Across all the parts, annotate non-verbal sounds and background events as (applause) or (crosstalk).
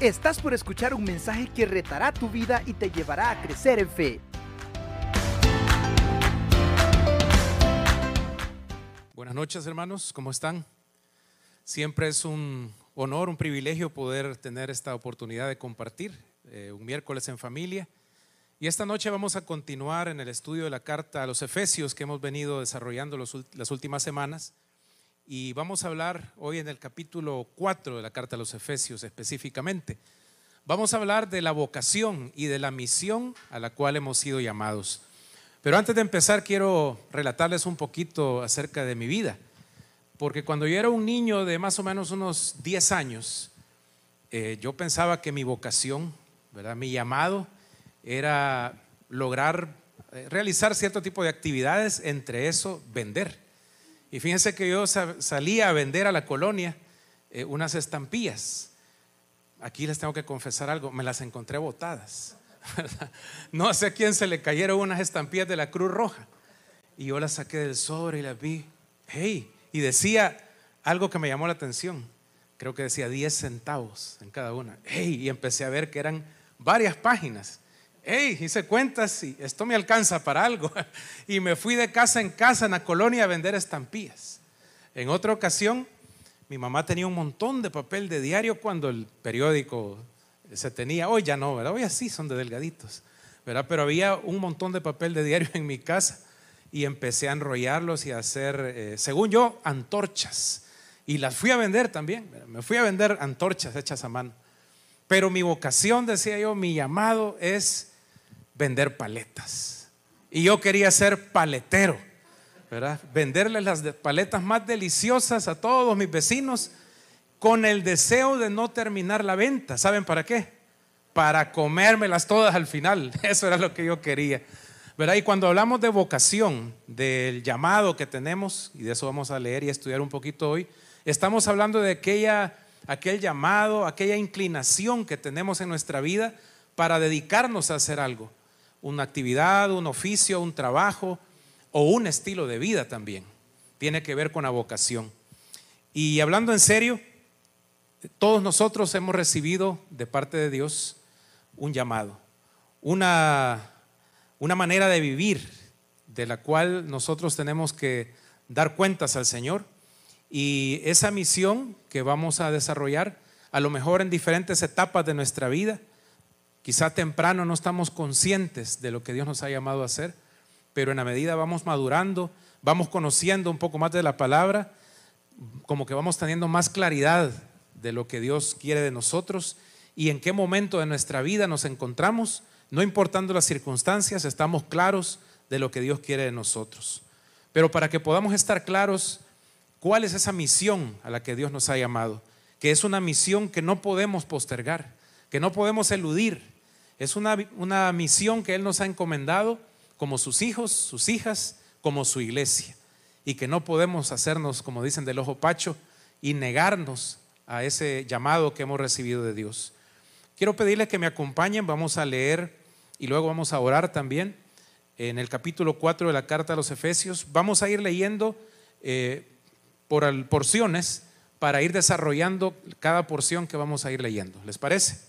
Estás por escuchar un mensaje que retará tu vida y te llevará a crecer en fe. Buenas noches hermanos, ¿cómo están? Siempre es un honor, un privilegio poder tener esta oportunidad de compartir eh, un miércoles en familia. Y esta noche vamos a continuar en el estudio de la carta a los Efesios que hemos venido desarrollando las últimas semanas. Y vamos a hablar hoy en el capítulo 4 de la carta a los Efesios específicamente. Vamos a hablar de la vocación y de la misión a la cual hemos sido llamados. Pero antes de empezar quiero relatarles un poquito acerca de mi vida. Porque cuando yo era un niño de más o menos unos 10 años, eh, yo pensaba que mi vocación, ¿verdad? mi llamado, era lograr eh, realizar cierto tipo de actividades, entre eso vender. Y fíjense que yo salía a vender a la colonia eh, unas estampillas. Aquí les tengo que confesar algo, me las encontré botadas. (laughs) No sé a quién se le cayeron unas estampillas de la Cruz Roja. Y yo las saqué del sobre y las vi. Hey, y decía algo que me llamó la atención. Creo que decía 10 centavos en cada una. Hey, y empecé a ver que eran varias páginas hey, hice cuentas y esto me alcanza para algo. (laughs) Y me fui de casa en casa en la colonia a vender estampillas. En otra ocasión, mi mamá tenía un montón de papel de diario cuando el periódico se tenía. Hoy ya no, ¿verdad? Hoy así son de delgaditos, ¿verdad? Pero había un montón de papel de diario (laughs) en mi casa y empecé a enrollarlos y a hacer, eh, según yo, antorchas. Y las fui a vender también. Me fui a vender antorchas hechas a mano. Pero mi vocación, decía yo, mi llamado es vender paletas. Y yo quería ser paletero, ¿verdad? Venderles las paletas más deliciosas a todos mis vecinos con el deseo de no terminar la venta. ¿Saben para qué? Para comérmelas todas al final. (laughs) Eso era lo que yo quería. ¿verdad? Y cuando hablamos de vocación, del llamado que tenemos, y de eso vamos a leer y estudiar un poquito hoy, estamos hablando de aquella, aquel llamado, aquella inclinación que tenemos en nuestra vida para dedicarnos a hacer algo una actividad, un oficio, un trabajo o un estilo de vida también. Tiene que ver con la vocación. Y hablando en serio, todos nosotros hemos recibido de parte de Dios un llamado, una, una manera de vivir de la cual nosotros tenemos que dar cuentas al Señor. Y esa misión que vamos a desarrollar, a lo mejor en diferentes etapas de nuestra vida, Quizá temprano no estamos conscientes de lo que Dios nos ha llamado a hacer, pero en la medida vamos madurando, vamos conociendo un poco más de la palabra, como que vamos teniendo más claridad de lo que Dios quiere de nosotros y en qué momento de nuestra vida nos encontramos, no importando las circunstancias, estamos claros de lo que Dios quiere de nosotros. Pero para que podamos estar claros, ¿cuál es esa misión a la que Dios nos ha llamado? Que es una misión que no podemos postergar, que no podemos eludir, es una, misión que Él nos ha encomendado como sus hijos, sus hijas, como su iglesia. Y que no podemos hacernos, como dicen del ojo pacho, y negarnos a ese llamado que hemos recibido de Dios. Quiero pedirles que me acompañen, vamos a leer y luego vamos a orar también en el capítulo 4 de la carta a los Efesios. Vamos a ir leyendo eh, por porciones para ir desarrollando cada porción que vamos a ir leyendo. ¿Les parece?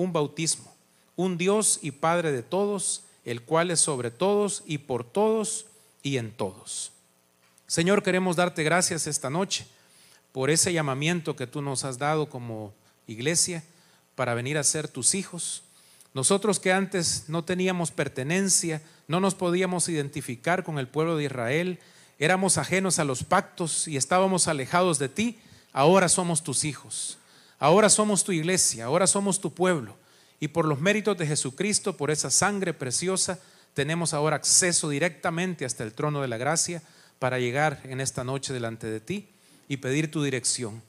un bautismo, un Dios y Padre de todos, el cual es sobre todos y por todos y en todos. Señor, queremos darte gracias esta noche por ese llamamiento que tú nos has dado como iglesia para venir a ser tus hijos. Nosotros que antes no teníamos pertenencia, no nos podíamos identificar con el pueblo de Israel, éramos ajenos a los pactos y estábamos alejados de ti, ahora somos tus hijos. Ahora somos tu iglesia, ahora somos tu pueblo. Y por los méritos de Jesucristo, por esa sangre preciosa, tenemos ahora acceso directamente hasta el trono de la gracia para llegar en esta noche delante de ti y pedir tu dirección.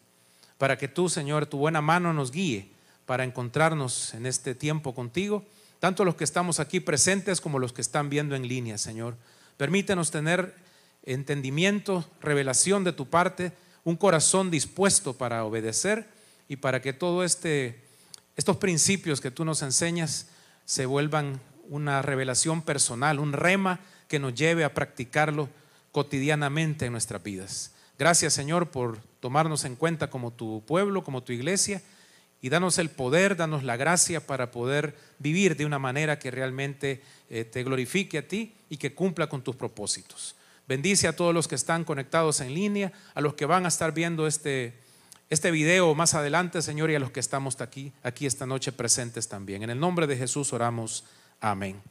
Para que tú, Señor, tu buena mano nos guíe, para encontrarnos en este tiempo contigo, tanto los que estamos aquí presentes como los que están viendo en línea, Señor. Permítenos tener entendimiento, revelación de tu parte, un corazón dispuesto para obedecer y para que todo este estos principios que tú nos enseñas se vuelvan una revelación personal, un rema que nos lleve a practicarlo cotidianamente en nuestras vidas. Gracias Señor por tomarnos en cuenta como tu pueblo, como tu iglesia y danos el poder, danos la gracia para poder vivir de una manera que realmente eh, te glorifique a ti y que cumpla con tus propósitos. Bendice a todos los que están conectados en línea, a los que van a estar viendo este, este video más adelante, Señor, y a los que estamos aquí, aquí esta noche presentes también. En el nombre de Jesús oramos. Amén.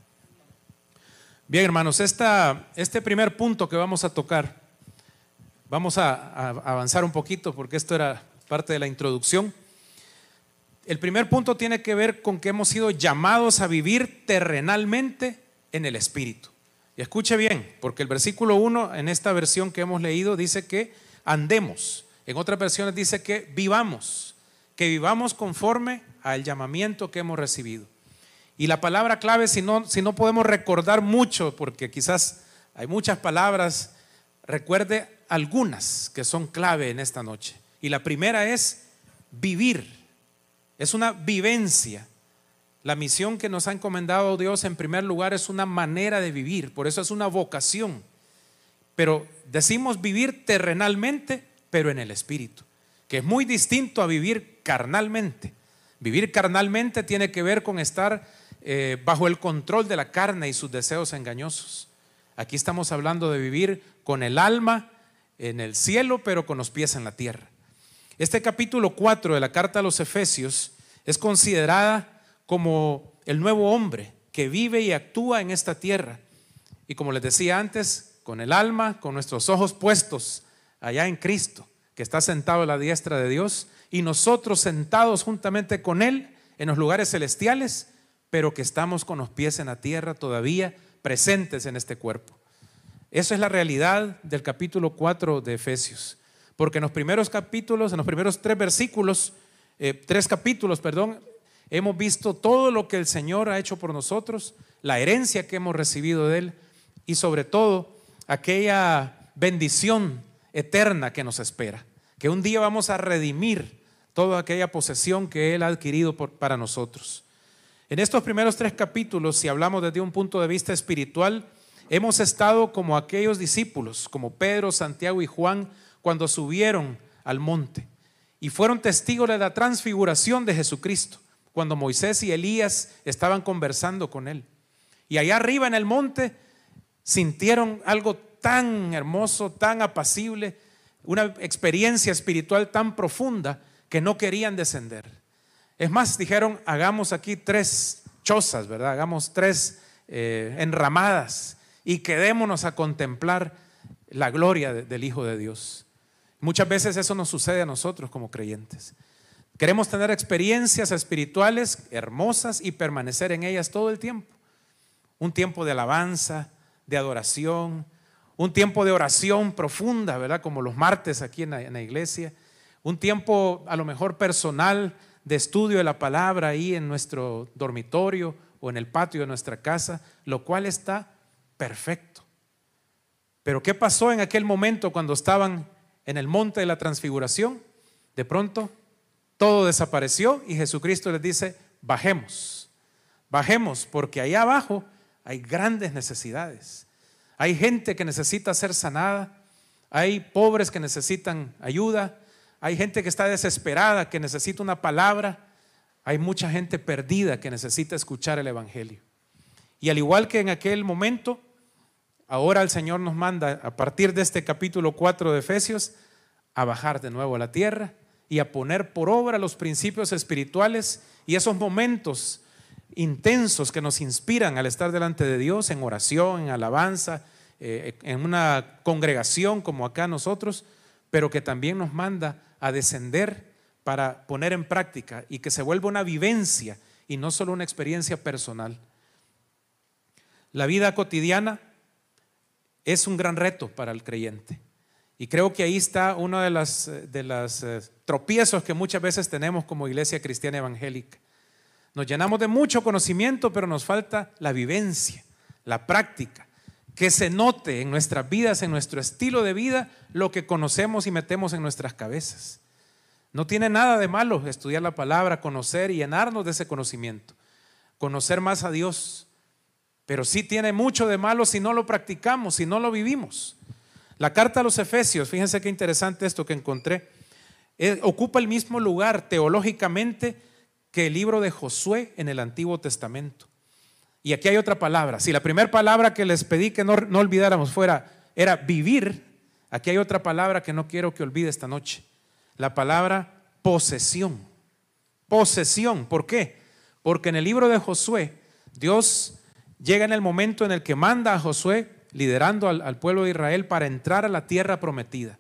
Bien, hermanos, este primer punto que vamos a tocar, vamos a, a avanzar un poquito porque esto era parte de la introducción. El primer punto tiene que ver con que hemos sido llamados a vivir terrenalmente en el Espíritu. Y escuche bien, porque el versículo 1 en esta versión que hemos leído dice que andemos. En otras versiones dice que vivamos, que vivamos conforme al llamamiento que hemos recibido. Y la palabra clave, si no, si no podemos recordar mucho, porque quizás hay muchas palabras, recuerde algunas que son clave en esta noche. Y la primera es vivir. Es una vivencia. La misión que nos ha encomendado Dios en primer lugar es una manera de vivir, por eso es una vocación. Pero decimos vivir terrenalmente, pero en el espíritu, que es muy distinto a vivir carnalmente. Vivir carnalmente tiene que ver con estar eh, bajo el control de la carne y sus deseos engañosos. Aquí estamos hablando de vivir con el alma en el cielo, pero con los pies en la tierra. Este capítulo 4 de la carta a los Efesios es considerada como el nuevo hombre que vive y actúa en esta tierra. Y como les decía antes, con el alma, con nuestros ojos puestos allá en Cristo, que está sentado a la diestra de Dios, y nosotros sentados juntamente con Él en los lugares celestiales, pero que estamos con los pies en la tierra todavía presentes en este cuerpo. Esa es la realidad del capítulo 4 de Efesios. Porque en los primeros capítulos, en los primeros tres versículos, eh, tres capítulos, perdón, hemos visto todo lo que el Señor ha hecho por nosotros, la herencia que hemos recibido de Él y sobre todo aquella bendición eterna que nos espera, que un día vamos a redimir toda aquella posesión que Él ha adquirido para nosotros. En estos primeros tres capítulos, si hablamos desde un punto de vista espiritual, hemos estado como aquellos discípulos, como Pedro, Santiago y Juan, cuando subieron al monte y fueron testigos de la transfiguración de Jesucristo, cuando Moisés y Elías estaban conversando con él. Y allá arriba en el monte sintieron algo tan hermoso, tan apacible, una experiencia espiritual tan profunda que no querían descender. Es más, dijeron, hagamos aquí tres chozas, ¿verdad? Hagamos tres eh, enramadas y quedémonos a contemplar la gloria del Hijo de Dios. Muchas veces eso nos sucede a nosotros como creyentes. Queremos tener experiencias espirituales hermosas y permanecer en ellas todo el tiempo. Un tiempo de alabanza, de adoración, un tiempo de oración profunda, ¿verdad? Como los martes aquí en la, iglesia. Un tiempo a lo mejor personal de estudio de la palabra ahí en nuestro dormitorio o en el patio de nuestra casa, lo cual está perfecto. Pero ¿qué pasó en aquel momento cuando estaban en el monte de la transfiguración, de pronto todo desapareció y Jesucristo les dice, bajemos, bajemos, porque allá abajo hay grandes necesidades. Hay gente que necesita ser sanada, hay pobres que necesitan ayuda, hay gente que está desesperada, que necesita una palabra, hay mucha gente perdida que necesita escuchar el Evangelio. Y al igual que en aquel momento, Ahora el Señor nos manda, a partir de este capítulo 4 de Efesios, a bajar de nuevo a la tierra y a poner por obra los principios espirituales y esos momentos intensos que nos inspiran al estar delante de Dios en oración, en alabanza, eh, en una congregación como acá nosotros, pero que también nos manda a descender para poner en práctica y que se vuelva una vivencia y no solo una experiencia personal. La vida cotidiana es un gran reto para el creyente. Y creo que ahí está una de las eh, tropiezos que muchas veces tenemos como iglesia cristiana evangélica. Nos llenamos de mucho conocimiento, pero nos falta la vivencia, la práctica, que se note en nuestras vidas, en nuestro estilo de vida, lo que conocemos y metemos en nuestras cabezas. No tiene nada de malo estudiar la palabra, conocer y llenarnos de ese conocimiento, conocer más a Dios, pero sí tiene mucho de malo si no lo practicamos, si no lo vivimos. La carta a los Efesios, fíjense qué interesante esto que encontré, eh, ocupa el mismo lugar teológicamente que el libro de Josué en el Antiguo Testamento. Y aquí hay otra palabra. Si la primera palabra que les pedí que no, no olvidáramos fuera, era vivir, aquí hay otra palabra que no quiero que olvide esta noche. La palabra posesión. Posesión. ¿Por qué? Porque en el libro de Josué, Dios llega en el momento en el que manda a Josué, liderando al, al pueblo de Israel, para entrar a la tierra prometida.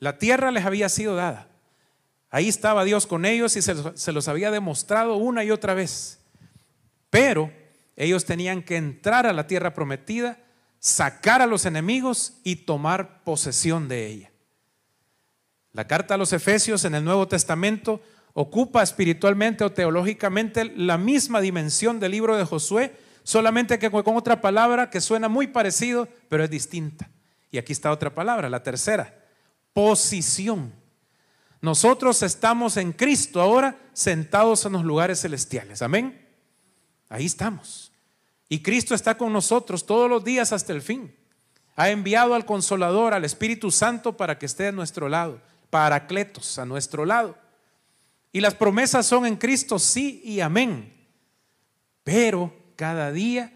La tierra les había sido dada. Ahí estaba Dios con ellos y se los, había demostrado una y otra vez. Pero ellos tenían que entrar a la tierra prometida, sacar a los enemigos y tomar posesión de ella. La carta a los Efesios en el Nuevo Testamento ocupa espiritualmente o teológicamente la misma dimensión del libro de Josué, solamente que con otra palabra que suena muy parecido, pero es distinta. Y aquí está otra palabra, la tercera, posición. Nosotros estamos en Cristo ahora sentados en los lugares celestiales. Amén. Ahí estamos. Y Cristo está con nosotros todos los días hasta el fin. Ha enviado al Consolador, al Espíritu Santo, para que esté a nuestro lado. Paracletos, a nuestro lado. Y las promesas son en Cristo, sí y amén. Pero cada día,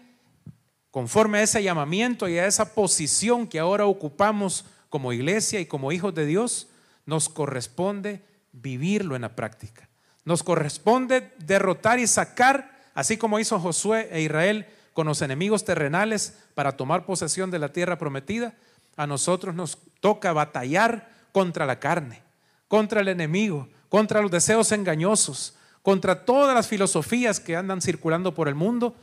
conforme a ese llamamiento y a esa posición que ahora ocupamos como iglesia y como hijos de Dios, nos corresponde vivirlo en la práctica. Nos corresponde derrotar y sacar, así como hizo Josué e Israel con los enemigos terrenales para tomar posesión de la tierra prometida, a nosotros nos toca batallar contra la carne, contra el enemigo, contra los deseos engañosos, contra todas las filosofías que andan circulando por el mundo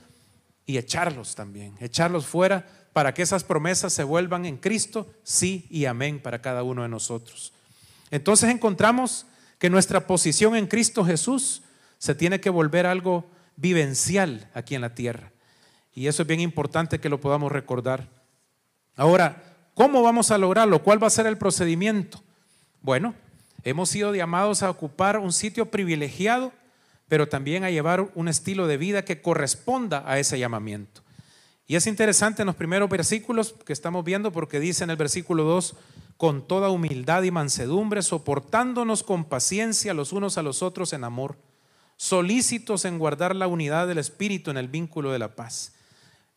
y echarlos también, echarlos fuera para que esas promesas se vuelvan en Cristo, sí y amén para cada uno de nosotros. Entonces encontramos que nuestra posición en Cristo Jesús se tiene que volver algo vivencial aquí en la tierra. Y eso es bien importante que lo podamos recordar. Ahora, ¿cómo vamos a lograrlo? ¿Cuál va a ser el procedimiento? Bueno, hemos sido llamados a ocupar un sitio privilegiado, pero también a llevar un estilo de vida que corresponda a ese llamamiento. Y es interesante en los primeros versículos que estamos viendo porque dice en el versículo 2, con toda humildad y mansedumbre, soportándonos con paciencia los unos a los otros en amor, solícitos en guardar la unidad del Espíritu en el vínculo de la paz.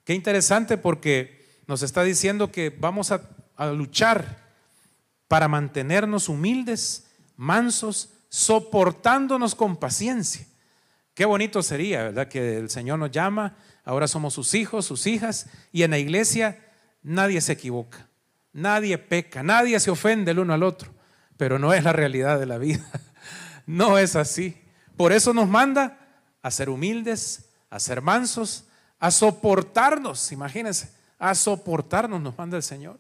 Qué interesante porque nos está diciendo que vamos a, a luchar para mantenernos humildes, mansos, soportándonos con paciencia. Qué bonito sería, ¿verdad? Que el Señor nos llama, ahora somos sus hijos, sus hijas, y en la iglesia nadie se equivoca. Nadie peca, nadie se ofende el uno al otro, pero no es la realidad de la vida. (laughs) No es así. Por eso nos manda a ser humildes, a ser mansos, a soportarnos, imagínense, a soportarnos nos manda el Señor.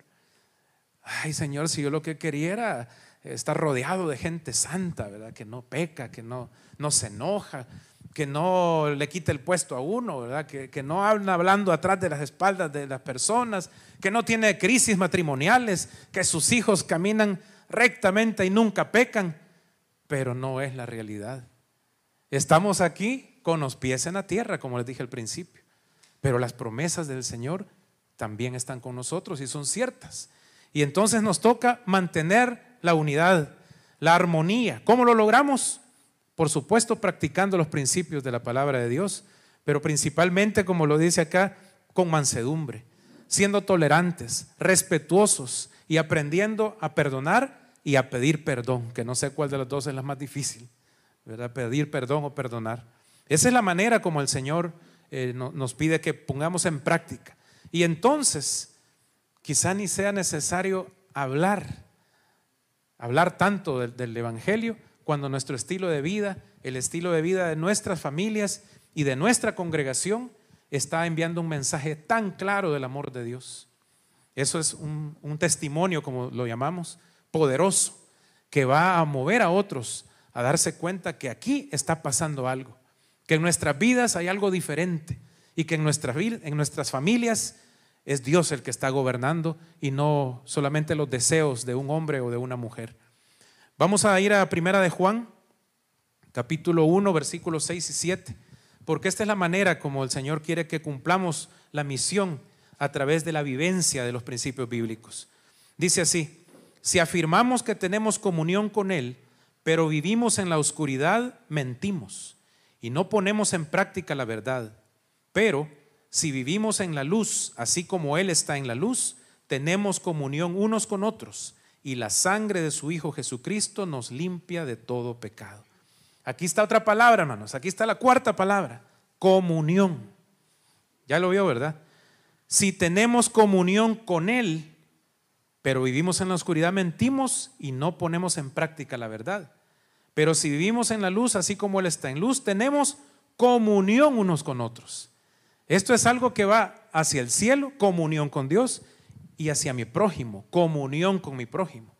Ay, Señor, si yo lo que quería era estar rodeado de gente santa, ¿verdad? Que no peca, que no, no se enoja, que no le quite el puesto a uno, ¿verdad? Que, no habla hablando atrás de las espaldas de las personas, que no tiene crisis matrimoniales, que sus hijos caminan rectamente y nunca pecan, pero no es la realidad. Estamos aquí con los pies en la tierra, como les dije al principio, pero las promesas del Señor también están con nosotros y son ciertas. Y entonces nos toca mantener la unidad, la armonía. ¿Cómo lo logramos? Por supuesto, practicando los principios de la palabra de Dios, pero principalmente, como lo dice acá, con mansedumbre, siendo tolerantes, respetuosos y aprendiendo a perdonar y a pedir perdón, que no sé cuál de los dos es la más difícil, ¿verdad? Pedir perdón o perdonar. Esa es la manera como el Señor eh, nos pide que pongamos en práctica. Y entonces, quizá ni sea necesario hablar, hablar tanto del Evangelio, cuando nuestro estilo de vida, el estilo de vida de nuestras familias y de nuestra congregación está enviando un mensaje tan claro del amor de Dios. Eso es un, testimonio, como lo llamamos, poderoso, que va a mover a otros a darse cuenta que aquí está pasando algo, que en nuestras vidas hay algo diferente y que en, en nuestras familias es Dios el que está gobernando y no solamente los deseos de un hombre o de una mujer. Vamos a ir a Primera de Juan, capítulo 1, versículos 6 y 7, porque esta es la manera como el Señor quiere que cumplamos la misión a través de la vivencia de los principios bíblicos. Dice así, si afirmamos que tenemos comunión con Él, pero vivimos en la oscuridad, mentimos y no ponemos en práctica la verdad. Pero si vivimos en la luz, así como Él está en la luz, tenemos comunión unos con otros y la sangre de su Hijo Jesucristo nos limpia de todo pecado. Aquí está otra palabra, hermanos. Aquí está la cuarta palabra, comunión. Ya lo vio, ¿verdad? Si tenemos comunión con Él, pero vivimos en la oscuridad, mentimos y no ponemos en práctica la verdad. Pero si vivimos en la luz, así como Él está en luz, tenemos comunión unos con otros. Esto es algo que va hacia el cielo, comunión con Dios, y hacia mi prójimo, comunión con mi prójimo.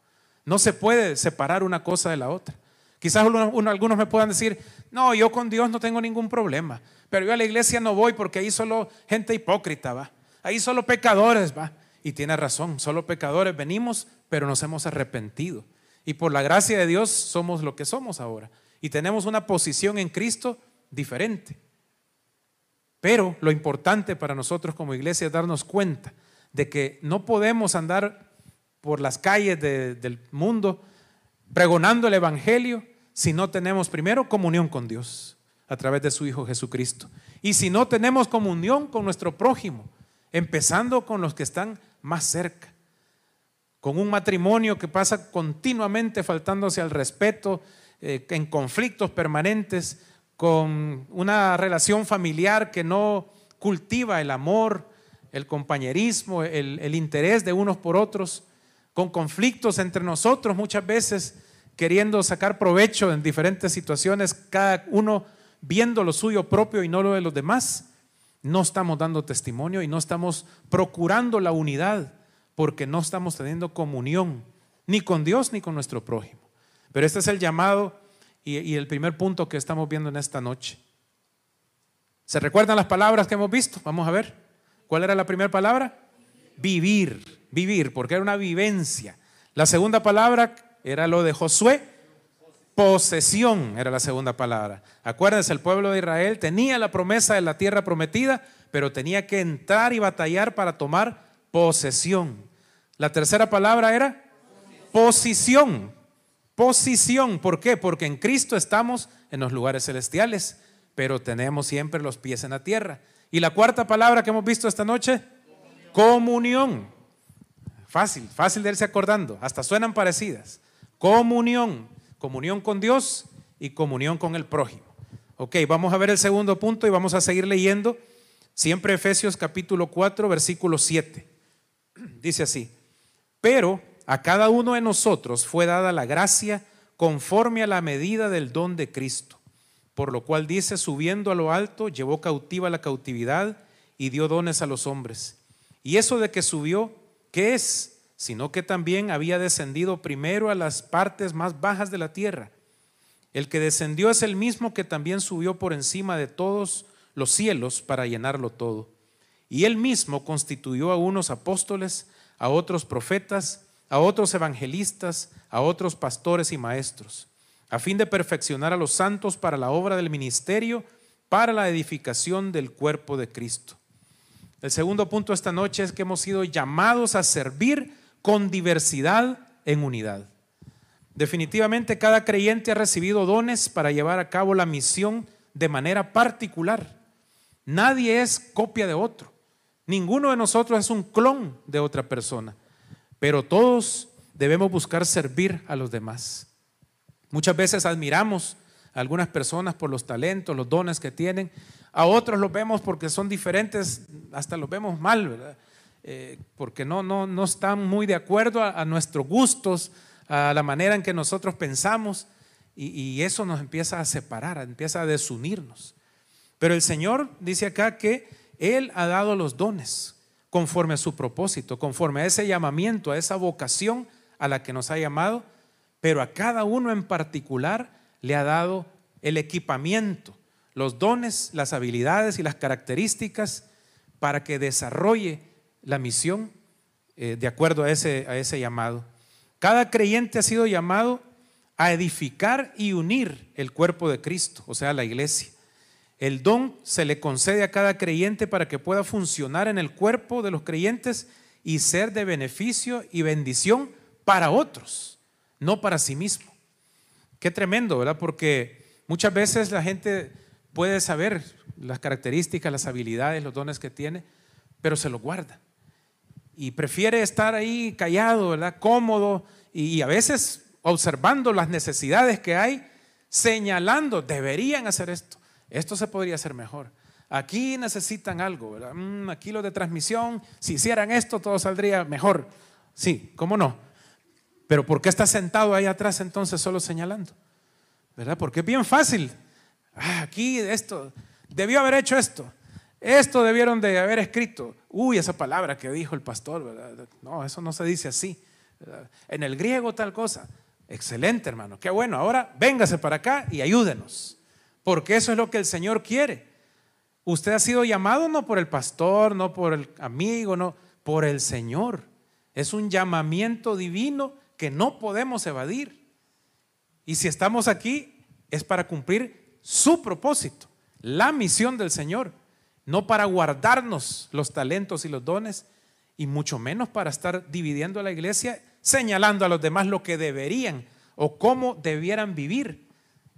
No se puede separar una cosa de la otra. Quizás algunos me puedan decir, no, yo con Dios no tengo ningún problema, pero yo a la iglesia no voy porque ahí solo gente hipócrita va, ahí solo pecadores va. Y tiene razón, solo pecadores venimos, pero nos hemos arrepentido. Y por la gracia de Dios somos lo que somos ahora. Y tenemos una posición en Cristo diferente. Pero lo importante para nosotros como iglesia es darnos cuenta de que no podemos andar por las calles del mundo pregonando el Evangelio si no tenemos primero comunión con Dios a través de su Hijo Jesucristo. Y si no tenemos comunión con nuestro prójimo, empezando con los que están más cerca, con un matrimonio que pasa continuamente faltándose al respeto, eh, en conflictos permanentes, con una relación familiar que no cultiva el amor, el compañerismo, el, interés de unos por otros, con conflictos entre nosotros muchas veces, queriendo sacar provecho en diferentes situaciones, cada uno viendo lo suyo propio y no lo de los demás no estamos dando testimonio y no estamos procurando la unidad porque no estamos teniendo comunión ni con Dios ni con nuestro prójimo. Pero este es el llamado y, el primer punto que estamos viendo en esta noche. ¿Se recuerdan las palabras que hemos visto? Vamos a ver. ¿Cuál era la primera palabra? Vivir, vivir, porque era una vivencia. La segunda palabra era lo de Josué, Posesión era la segunda palabra. Acuérdense, el pueblo de Israel tenía la promesa de la tierra prometida, pero tenía que entrar y batallar para tomar posesión. La tercera palabra era posición. Posición. ¿Por qué? Porque en Cristo estamos en los lugares celestiales, pero tenemos siempre los pies en la tierra. Y la cuarta palabra que hemos visto esta noche, comunión. Fácil, fácil de irse acordando. Hasta suenan parecidas. Comunión comunión con Dios y comunión con el prójimo. Ok, vamos a ver el segundo punto y vamos a seguir leyendo. Siempre Efesios capítulo 4, versículo 7. Dice así, pero a cada uno de nosotros fue dada la gracia conforme a la medida del don de Cristo, por lo cual dice, subiendo a lo alto, llevó cautiva la cautividad y dio dones a los hombres. Y eso de que subió, ¿qué es? sino que también había descendido primero a las partes más bajas de la tierra. El que descendió es el mismo que también subió por encima de todos los cielos para llenarlo todo. Y él mismo constituyó a unos apóstoles, a otros profetas, a otros evangelistas, a otros pastores y maestros, a fin de perfeccionar a los santos para la obra del ministerio, para la edificación del cuerpo de Cristo. El segundo punto esta noche es que hemos sido llamados a servir con diversidad en unidad. Definitivamente cada creyente ha recibido dones para llevar a cabo la misión de manera particular. Nadie es copia de otro. Ninguno de nosotros es un clon de otra persona. Pero todos debemos buscar servir a los demás. Muchas veces admiramos a algunas personas por los talentos, los dones que tienen. A otros los vemos porque son diferentes, hasta los vemos mal, ¿verdad? Eh, porque no, no, no están muy de acuerdo a, nuestros gustos, a la manera en que nosotros pensamos, y, y eso nos empieza a separar, empieza a desunirnos. Pero el Señor dice acá que Él ha dado los dones conforme a su propósito, conforme a ese llamamiento, a esa vocación a la que nos ha llamado, pero a cada uno en particular le ha dado el equipamiento, los dones, las habilidades y las características para que desarrolle la misión eh, de acuerdo a ese, a ese llamado. Cada creyente ha sido llamado a edificar y unir el cuerpo de Cristo, o sea, la iglesia. El don se le concede a cada creyente para que pueda funcionar en el cuerpo de los creyentes y ser de beneficio y bendición para otros, no para sí mismo. Qué tremendo, ¿verdad? Porque muchas veces la gente puede saber las características, las habilidades, los dones que tiene, pero se los guarda. Y prefiere estar ahí callado, ¿verdad? Cómodo y a veces observando las necesidades que hay, señalando, deberían hacer esto. Esto se podría hacer mejor. Aquí necesitan algo, ¿verdad? Mm, aquí lo de transmisión, si hicieran esto todo saldría mejor. Sí, ¿cómo no? Pero ¿por qué está sentado ahí atrás entonces solo señalando? ¿Verdad? Porque es bien fácil. Ah, aquí esto, debió haber hecho esto. Esto debieron de haber escrito. Uy, esa palabra que dijo el pastor, ¿verdad? No, eso no se dice así. En el griego tal cosa. Excelente, hermano. Qué bueno. Ahora véngase para acá y ayúdenos porque eso es lo que el Señor quiere. Usted ha sido llamado no por el pastor, no por el amigo, no, por el Señor. Es un llamamiento divino que no podemos evadir. Y si estamos aquí es para cumplir su propósito, la misión del Señor, no para guardarnos los talentos y los dones, y mucho menos para estar dividiendo a la iglesia, señalando a los demás lo que deberían o cómo debieran vivir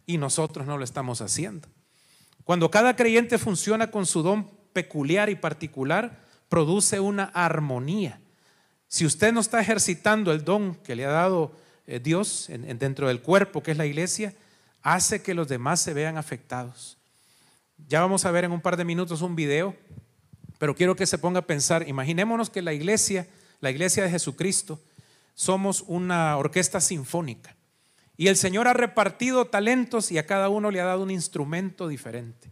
y nosotros no lo estamos haciendo. Cuando cada creyente funciona con su don peculiar y particular, produce una armonía. Si usted no está ejercitando el don que le ha dado eh, Dios dentro del cuerpo que es la iglesia, hace que los demás se vean afectados. Ya vamos a ver en un par de minutos un video, pero quiero que se ponga a pensar, imaginémonos que la iglesia, la iglesia de Jesucristo, somos una orquesta sinfónica. Y el Señor ha repartido talentos y a cada uno le ha dado un instrumento diferente.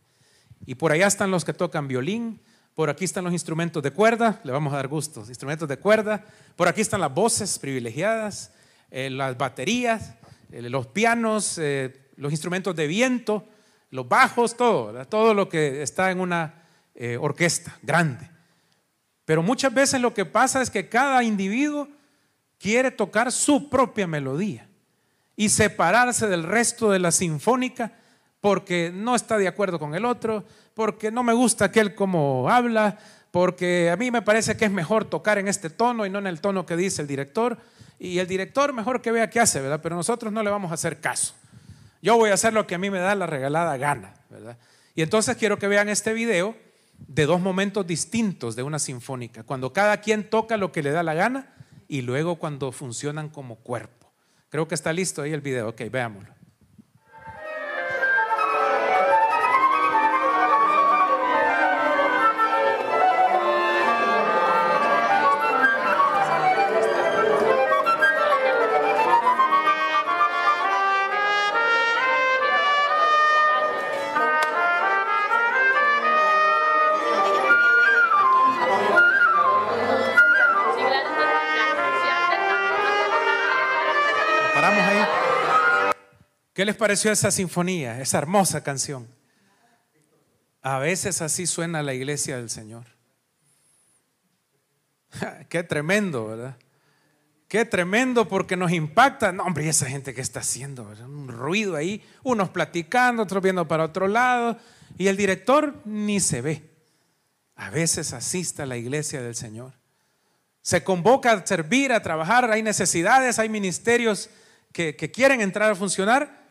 Y por allá están los que tocan violín, por aquí están los instrumentos de cuerda, le vamos a dar gustos, instrumentos de cuerda, por aquí están las voces privilegiadas, eh, las baterías, eh, los pianos, eh, los instrumentos de viento, los bajos, todo, todo lo que está en una orquesta grande. Pero muchas veces lo que pasa es que cada individuo quiere tocar su propia melodía y separarse del resto de la sinfónica porque no está de acuerdo con el otro, porque no me gusta aquel como habla, porque a mí me parece que es mejor tocar en este tono y no en el tono que dice el director. Y el director mejor que vea qué hace, ¿verdad? Pero nosotros no le vamos a hacer caso. Yo voy a hacer lo que a mí me da la regalada gana, ¿verdad? Y entonces quiero que vean este video de dos momentos distintos de una sinfónica, cuando cada quien toca lo que le da la gana y luego cuando funcionan como cuerpo. Creo que está listo ahí el video. Ok, veámoslo. Les pareció esa sinfonía, esa hermosa canción? A veces así suena la iglesia del Señor. Qué tremendo, ¿verdad? Qué tremendo porque nos impacta. No, hombre, ¿y esa gente que está haciendo? Un ruido ahí, unos platicando, otros viendo para otro lado, y el director ni se ve. A veces asista a la iglesia del Señor. Se convoca a servir, a trabajar, hay necesidades, hay ministerios que, que quieren entrar a funcionar,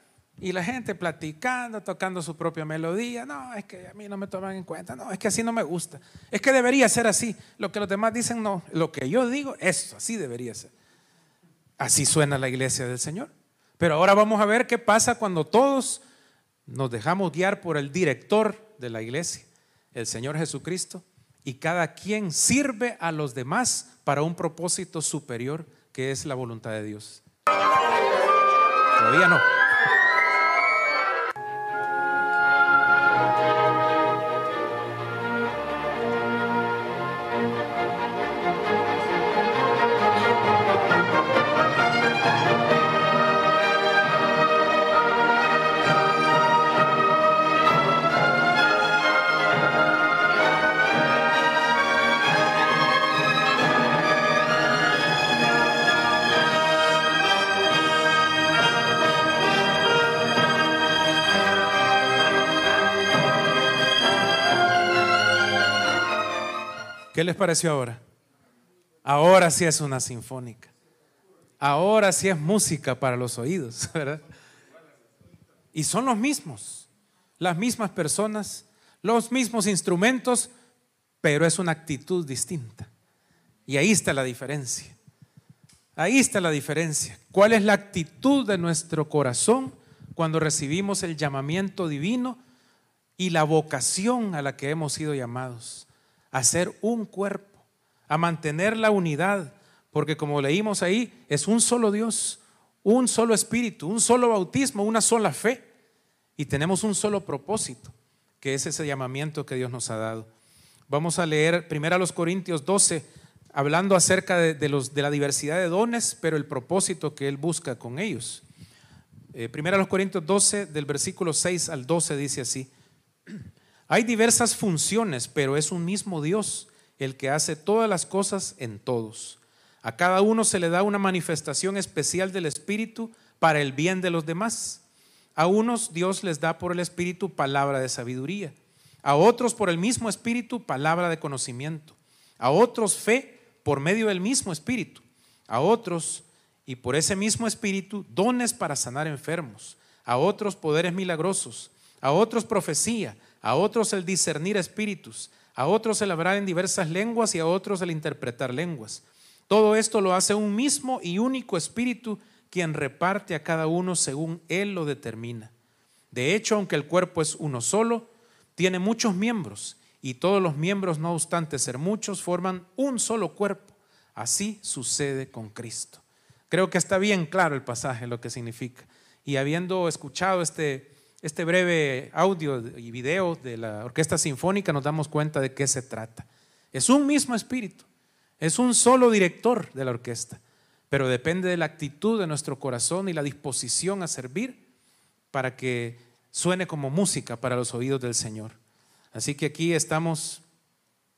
y la gente platicando, tocando su propia melodía. No, es que a mí no me toman en cuenta. No, es que así no me gusta. Es que debería ser así. Lo que los demás dicen, no. Lo que yo digo, eso, así debería ser. Así suena la iglesia del Señor. Pero ahora vamos a ver qué pasa cuando todos nos dejamos guiar por el director de la iglesia, el Señor Jesucristo, y cada quien sirve a los demás para un propósito superior que es la voluntad de Dios. Todavía no. ¿Qué les pareció ahora? Ahora sí es una sinfónica. Ahora sí es música para los oídos, (laughs) ¿verdad? Y son los mismos, las mismas personas, los mismos instrumentos, pero es una actitud distinta. Y ahí está la diferencia. Ahí está la diferencia. ¿Cuál es la actitud de nuestro corazón cuando recibimos el llamamiento divino y la vocación a la que hemos sido llamados? A ser un cuerpo, a mantener la unidad, porque como leímos ahí, es un solo Dios, un solo espíritu, un solo bautismo, una sola fe. Y tenemos un solo propósito, que es ese llamamiento que Dios nos ha dado. Vamos a leer primero a los Corintios 12, hablando acerca de, los, de la diversidad de dones, pero el propósito que Él busca con ellos. Eh, primero a los Corintios 12, del versículo 6 al 12, dice así. Hay diversas funciones, pero es un mismo Dios el que hace todas las cosas en todos. A cada uno se le da una manifestación especial del Espíritu para el bien de los demás. A unos Dios les da por el Espíritu palabra de sabiduría, a otros por el mismo Espíritu palabra de conocimiento, a otros fe por medio del mismo Espíritu, a otros y por ese mismo Espíritu dones para sanar enfermos, a otros poderes milagrosos, a otros profecía, a otros el discernir espíritus, a otros el hablar en diversas lenguas y a otros el interpretar lenguas. Todo esto lo hace un mismo y único Espíritu quien reparte a cada uno según Él lo determina. De hecho, aunque el cuerpo es uno solo, tiene muchos miembros y todos los miembros, no obstante ser muchos, forman un solo cuerpo. Así sucede con Cristo. Creo que está bien claro el pasaje, lo que significa. Y habiendo escuchado este, este breve audio y video de la Orquesta Sinfónica, nos damos cuenta de qué se trata. Es un mismo espíritu, es un solo director de la orquesta, pero depende de la actitud de nuestro corazón y la disposición a servir para que suene como música para los oídos del Señor. Así que aquí estamos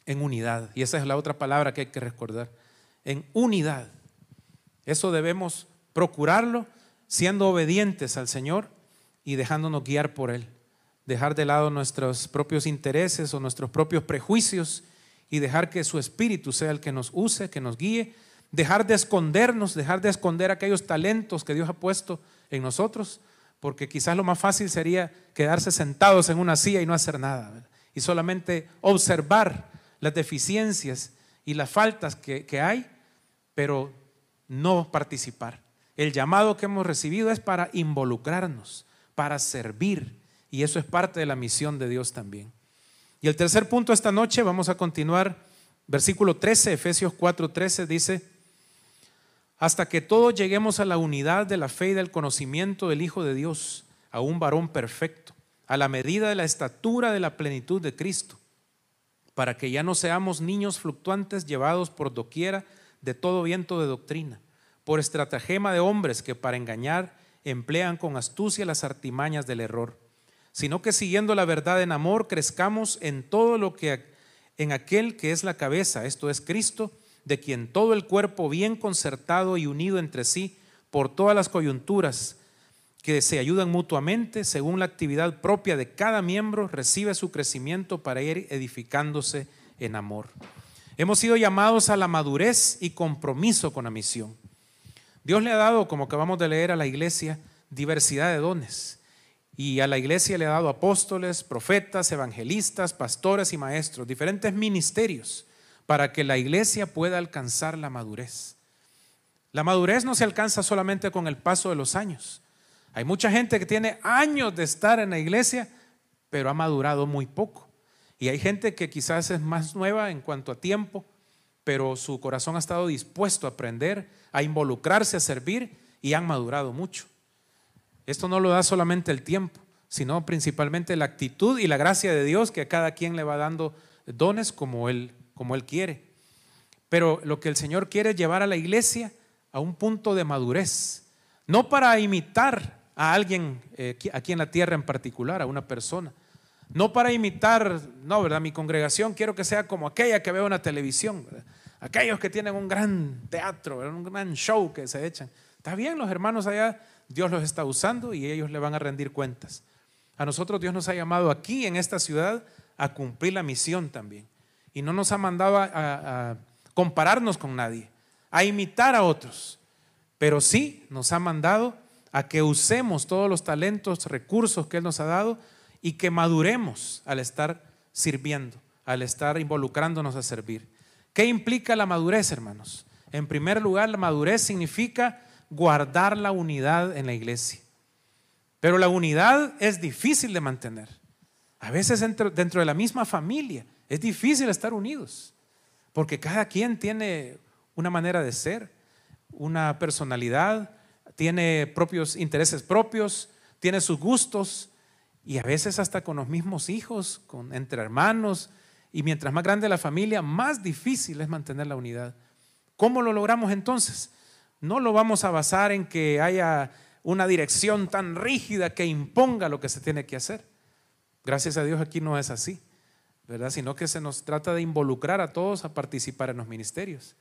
en unidad, y esa es la otra palabra que hay que recordar, en unidad. Eso debemos procurarlo siendo obedientes al Señor y dejándonos guiar por Él. Dejar de lado nuestros propios intereses o nuestros propios prejuicios y dejar que su Espíritu sea el que nos use, que nos guíe. Dejar de escondernos, dejar de esconder aquellos talentos que Dios ha puesto en nosotros, porque quizás lo más fácil sería quedarse sentados en una silla y no hacer nada, y solamente observar las deficiencias y las faltas que, que hay, pero no participar. El llamado que hemos recibido es para involucrarnos, para servir, y eso es parte de la misión de Dios también. Y el tercer punto esta noche, vamos a continuar, versículo 13, Efesios 4, 13 dice, hasta que todos lleguemos a la unidad de la fe y del conocimiento del Hijo de Dios, a un varón perfecto, a la medida de la estatura de la plenitud de Cristo, para que ya no seamos niños fluctuantes llevados por doquiera de todo viento de doctrina, por estratagema de hombres que para engañar emplean con astucia las artimañas del error, sino que siguiendo la verdad en amor crezcamos en todo lo que en aquel que es la cabeza, esto es Cristo, de quien todo el cuerpo bien concertado y unido entre sí por todas las coyunturas que se ayudan mutuamente según la actividad propia de cada miembro, recibe su crecimiento para ir edificándose en amor. Hemos sido llamados a la madurez y compromiso con la misión. Dios le ha dado, como acabamos de leer a la iglesia, diversidad de dones. Y a la iglesia le ha dado apóstoles, profetas, evangelistas, pastores y maestros, diferentes ministerios para que la iglesia pueda alcanzar la madurez. La madurez no se alcanza solamente con el paso de los años. Hay mucha gente que tiene años de estar en la iglesia, pero ha madurado muy poco. Y hay gente que quizás es más nueva en cuanto a tiempo, pero su corazón ha estado dispuesto a aprender, a involucrarse, a servir y han madurado mucho. Esto no lo da solamente el tiempo, sino principalmente la actitud y la gracia de Dios que a cada quien le va dando dones como Él, como él quiere. Pero lo que el Señor quiere es llevar a la iglesia a un punto de madurez, no para imitar a alguien eh, aquí en la tierra en particular, a una persona, no para imitar, no, ¿verdad? Mi congregación quiero que sea como aquella que veo en la televisión, aquellos que tienen un gran teatro, un gran show que se echan. Está bien, los hermanos allá, Dios los está usando y ellos le van a rendir cuentas. A nosotros Dios nos ha llamado aquí en esta ciudad a cumplir la misión también. y no nos ha mandado a, a compararnos con nadie, a imitar a otros, pero sí nos ha mandado a que usemos todos los talentos, recursos que Él nos ha dado y que maduremos al estar sirviendo, al estar involucrándonos a servir. ¿Qué implica la madurez, hermanos? En primer lugar, la madurez significa guardar la unidad en la iglesia. Pero la unidad es difícil de mantener. A veces dentro, de la misma familia es difícil estar unidos, porque cada quien tiene una manera de ser, una personalidad, tiene propios intereses propios, tiene sus gustos y a veces hasta con los mismos hijos, con, entre hermanos. Y mientras más grande la familia, más difícil es mantener la unidad. ¿Cómo lo logramos entonces? No lo vamos a basar en que haya una dirección tan rígida que imponga lo que se tiene que hacer. Gracias a Dios aquí no es así, ¿verdad? Sino que se nos trata de involucrar a todos a participar en los ministerios.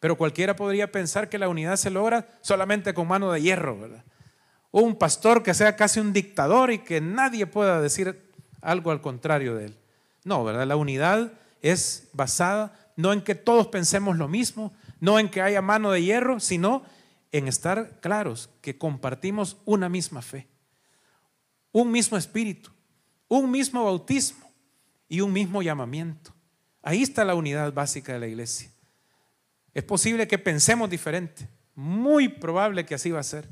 Pero cualquiera podría pensar que la unidad se logra solamente con mano de hierro, ¿verdad? O un pastor que sea casi un dictador y que nadie pueda decir algo al contrario de él. No, ¿verdad? La unidad es basada no en que todos pensemos lo mismo, no en que haya mano de hierro, sino en estar claros que compartimos una misma fe, un mismo espíritu, un mismo bautismo y un mismo llamamiento. Ahí está la unidad básica de la iglesia. Es posible que pensemos diferente, muy probable que así va a ser,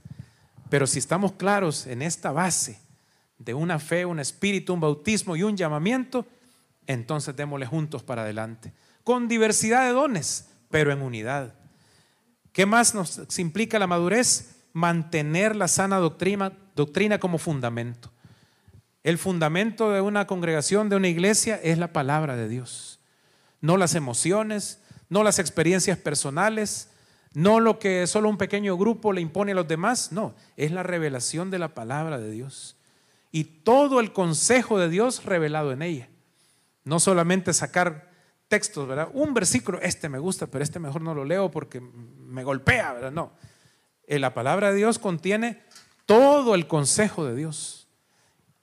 pero si estamos claros en esta base de una fe, un espíritu, un bautismo y un llamamiento, entonces démosle juntos para adelante, con diversidad de dones, pero en unidad. ¿Qué más nos implica la madurez? Mantener la sana doctrina, doctrina como fundamento. El fundamento de una congregación, de una iglesia, es la palabra de Dios. No las emociones, no las experiencias personales, no lo que solo un pequeño grupo le impone a los demás, no, es la revelación de la palabra de Dios. Y todo el consejo de Dios revelado en ella. No solamente sacar textos, ¿verdad? Un versículo, este me gusta, pero este mejor no lo leo porque me golpea, ¿verdad? No. Eh, la palabra de Dios contiene todo el consejo de Dios.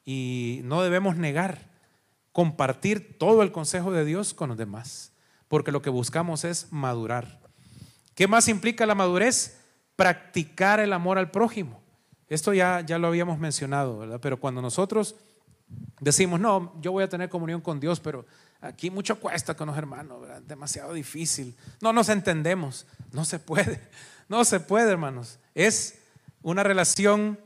Y no debemos negar, compartir todo el consejo de Dios con los demás, porque lo que buscamos es madurar. ¿Qué más implica la madurez? Practicar el amor al prójimo. Esto ya, ya lo habíamos mencionado, ¿verdad? Pero cuando nosotros decimos, no, yo voy a tener comunión con Dios, pero Aquí mucho cuesta con los hermanos, demasiado difícil. No nos entendemos, no se puede, (laughs) no se puede, hermanos. Es una relación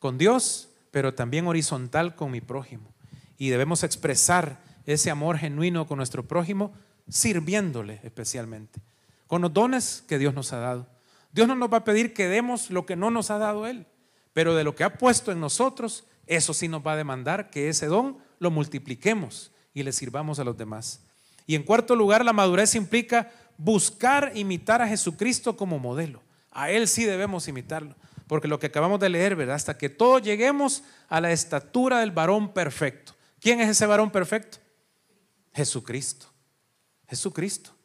con Dios, pero también horizontal con mi prójimo. Y debemos expresar ese amor genuino con nuestro prójimo, sirviéndole especialmente, con los dones que Dios nos ha dado. Dios no nos va a pedir que demos lo que no nos ha dado Él, pero de lo que ha puesto en nosotros, eso sí nos va a demandar que ese don lo multipliquemos y le sirvamos a los demás. Y en cuarto lugar, la madurez implica buscar imitar a Jesucristo como modelo. A Él sí debemos imitarlo, porque lo que acabamos de leer, ¿verdad? Hasta que todos lleguemos a la estatura del varón perfecto. ¿Quién es ese varón perfecto? Jesucristo. Jesucristo.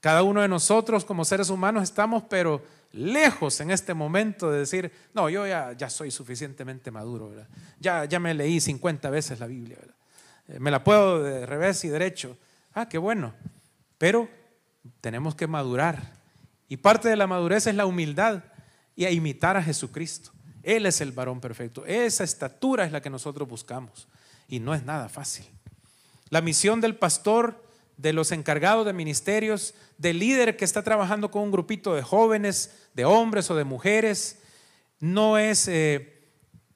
Cada uno de nosotros como seres humanos estamos, pero lejos en este momento de decir, no, yo ya, soy suficientemente maduro. Ya, ya me leí 50 veces la Biblia. Eh, me la puedo de revés y derecho. Ah, qué bueno. Pero tenemos que madurar. Y parte de la madurez es la humildad y imitar a Jesucristo. Él es el varón perfecto. Esa estatura es la que nosotros buscamos. Y no es nada fácil. La misión del pastor, de los encargados de ministerios, del líder que está trabajando con un grupito de jóvenes, de hombres o de mujeres, no es eh,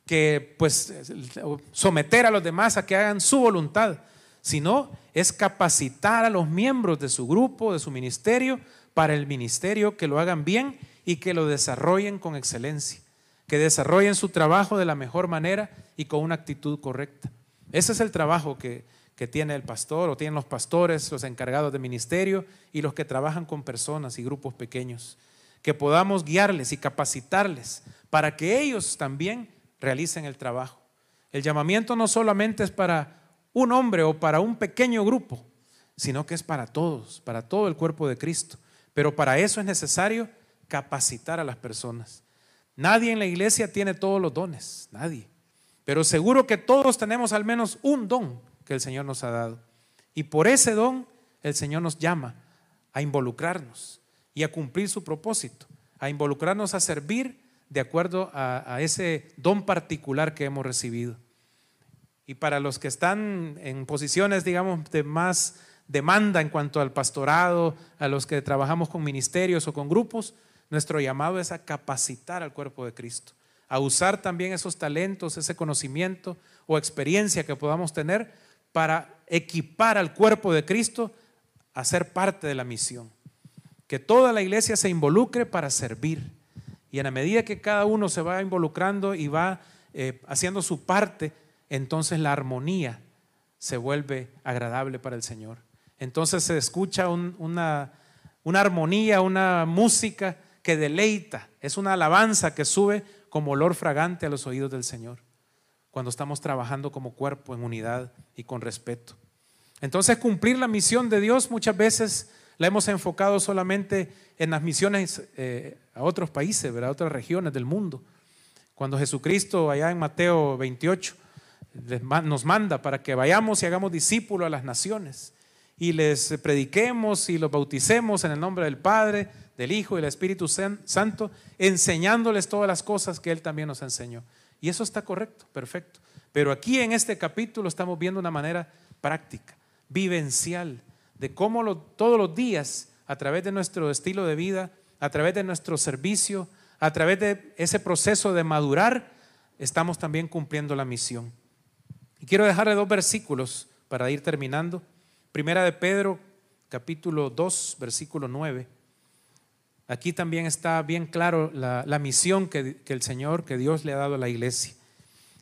que pues someter a los demás a que hagan su voluntad, sino es capacitar a los miembros de su grupo, de su ministerio, para el ministerio, que lo hagan bien y que lo desarrollen con excelencia, que desarrollen su trabajo de la mejor manera y con una actitud correcta. Ese es el trabajo que, que tiene el pastor o tienen los pastores, los encargados de ministerio y los que trabajan con personas y grupos pequeños, que podamos guiarles y capacitarles para que ellos también realicen el trabajo. El llamamiento no solamente es para un hombre o para un pequeño grupo, sino que es para todos, para todo el cuerpo de Cristo. Pero para eso es necesario capacitar a las personas. Nadie en la iglesia tiene todos los dones, nadie. Pero seguro que todos tenemos al menos un don que el Señor nos ha dado. Y por ese don el Señor nos llama a involucrarnos y a cumplir su propósito, a involucrarnos a servir de acuerdo a, ese don particular que hemos recibido. Y para los que están en posiciones, digamos, de más demanda en cuanto al pastorado, a los que trabajamos con ministerios o con grupos, nuestro llamado es a capacitar al cuerpo de Cristo, a usar también esos talentos, ese conocimiento o experiencia que podamos tener para equipar al cuerpo de Cristo a ser parte de la misión. Que toda la iglesia se involucre para servir. Y en la medida que cada uno se va involucrando y va eh, haciendo su parte, entonces la armonía se vuelve agradable para el Señor. Entonces se escucha una, una armonía, una música que deleita, es una alabanza que sube como olor fragante a los oídos del Señor, cuando estamos trabajando como cuerpo en unidad y con respeto. Entonces cumplir la misión de Dios muchas veces la hemos enfocado solamente en las misiones eh, a otros países, a otras regiones del mundo. Cuando Jesucristo allá en Mateo 28 nos manda para que vayamos y hagamos discípulos a las naciones y les prediquemos y los bauticemos en el nombre del Padre, del Hijo y del Espíritu Santo, enseñándoles todas las cosas que Él también nos enseñó. Y eso está correcto, perfecto. Pero aquí en este capítulo estamos viendo una manera práctica, vivencial, de cómo todos los días, a través de nuestro estilo de vida, a través de nuestro servicio, a través de ese proceso de madurar, estamos también cumpliendo la misión. Y quiero dejarle dos versículos para ir terminando. Primera de Pedro, capítulo 2, versículo 9. Aquí también está bien claro la, misión que, que el Señor, que Dios le ha dado a la iglesia.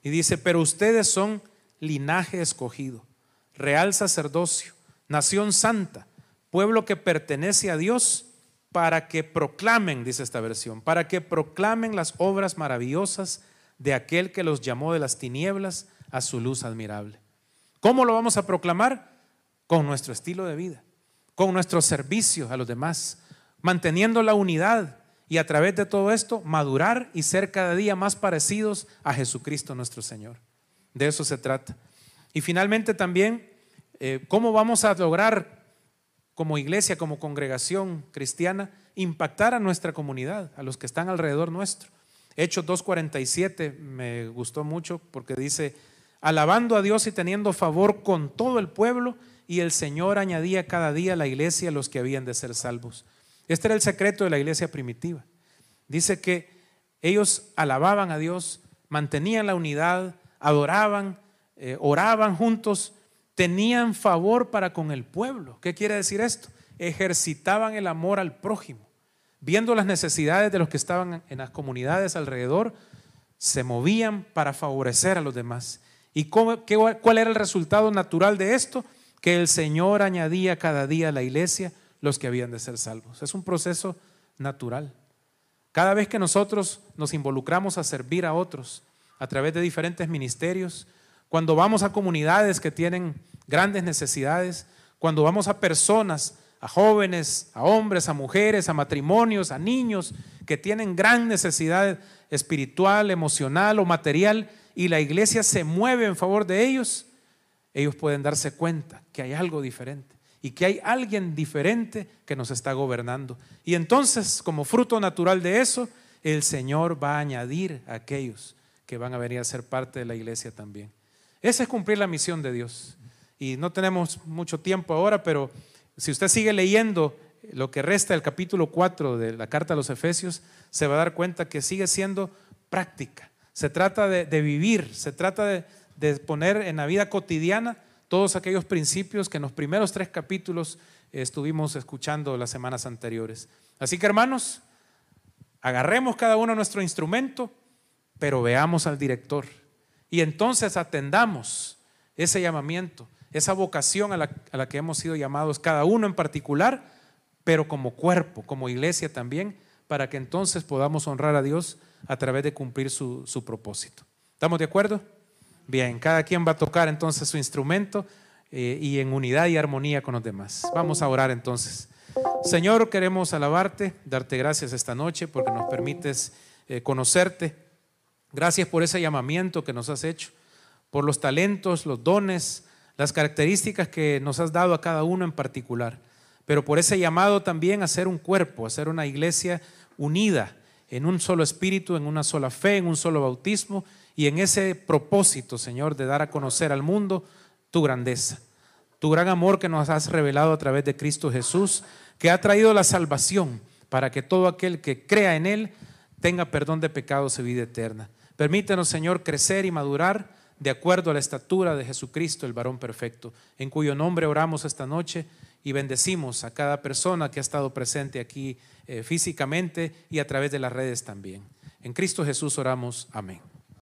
Y dice, pero ustedes son linaje escogido, real sacerdocio, nación santa, pueblo que pertenece a Dios para que proclamen, dice esta versión, para que proclamen las obras maravillosas de aquel que los llamó de las tinieblas a su luz admirable. ¿Cómo lo vamos a proclamar? Con nuestro estilo de vida, con nuestro servicio a los demás, manteniendo la unidad y a través de todo esto madurar y ser cada día más parecidos a Jesucristo nuestro Señor. De eso se trata. Y finalmente también, eh, ¿cómo vamos a lograr como iglesia, como congregación cristiana, impactar a nuestra comunidad, a los que están alrededor nuestro? Hechos 2.47 me gustó mucho porque dice, alabando a Dios y teniendo favor con todo el pueblo, y el Señor añadía cada día a la iglesia los que habían de ser salvos. Este era el secreto de la iglesia primitiva. Dice que ellos alababan a Dios, mantenían la unidad, adoraban, eh, oraban juntos, tenían favor para con el pueblo. ¿Qué quiere decir esto? Ejercitaban el amor al prójimo. Viendo las necesidades de los que estaban en las comunidades alrededor, se movían para favorecer a los demás. ¿Y cuál era el resultado natural de esto? Que el Señor añadía cada día a la iglesia los que habían de ser salvos. Es un proceso natural. Cada vez que nosotros nos involucramos a servir a otros a través de diferentes ministerios, cuando vamos a comunidades que tienen grandes necesidades, cuando vamos a personas, a jóvenes, a hombres, a mujeres, a matrimonios, a niños que tienen gran necesidad espiritual, emocional o material, y la iglesia se mueve en favor de ellos, ellos pueden darse cuenta que hay algo diferente y que hay alguien diferente que nos está gobernando. Y entonces, como fruto natural de eso, el Señor va a añadir a aquellos que van a venir a ser parte de la iglesia también. Esa es cumplir la misión de Dios. Y no tenemos mucho tiempo ahora, pero si usted sigue leyendo lo que resta del capítulo 4 de la carta a los Efesios, se va a dar cuenta que sigue siendo práctica. Se trata de, vivir, se trata de, poner en la vida cotidiana todos aquellos principios que en los primeros tres capítulos estuvimos escuchando las semanas anteriores. Así que hermanos, agarremos cada uno nuestro instrumento, pero veamos al director y entonces atendamos ese llamamiento, esa vocación a la, a la que hemos sido llamados cada uno en particular, pero como cuerpo, como iglesia también, para que entonces podamos honrar a Dios a través de cumplir su, propósito. ¿Estamos de acuerdo? Bien, cada quien va a tocar entonces su instrumento eh, y en unidad y armonía con los demás. Vamos a orar entonces. Señor, queremos alabarte, darte gracias esta noche porque nos permites eh, conocerte. Gracias por ese llamamiento que nos has hecho, por los talentos, los dones, las características que nos has dado a cada uno en particular, pero por ese llamado también a ser un cuerpo, a ser una iglesia unida en un solo espíritu, en una sola fe, en un solo bautismo y en ese propósito, Señor, de dar a conocer al mundo tu grandeza, tu gran amor que nos has revelado a través de Cristo Jesús, que ha traído la salvación para que todo aquel que crea en Él tenga perdón de pecados y vida eterna. Permítanos, Señor, crecer y madurar de acuerdo a la estatura de Jesucristo, el varón perfecto, en cuyo nombre oramos esta noche y bendecimos a cada persona que ha estado presente aquí eh, físicamente y a través de las redes también. En Cristo Jesús oramos. Amén.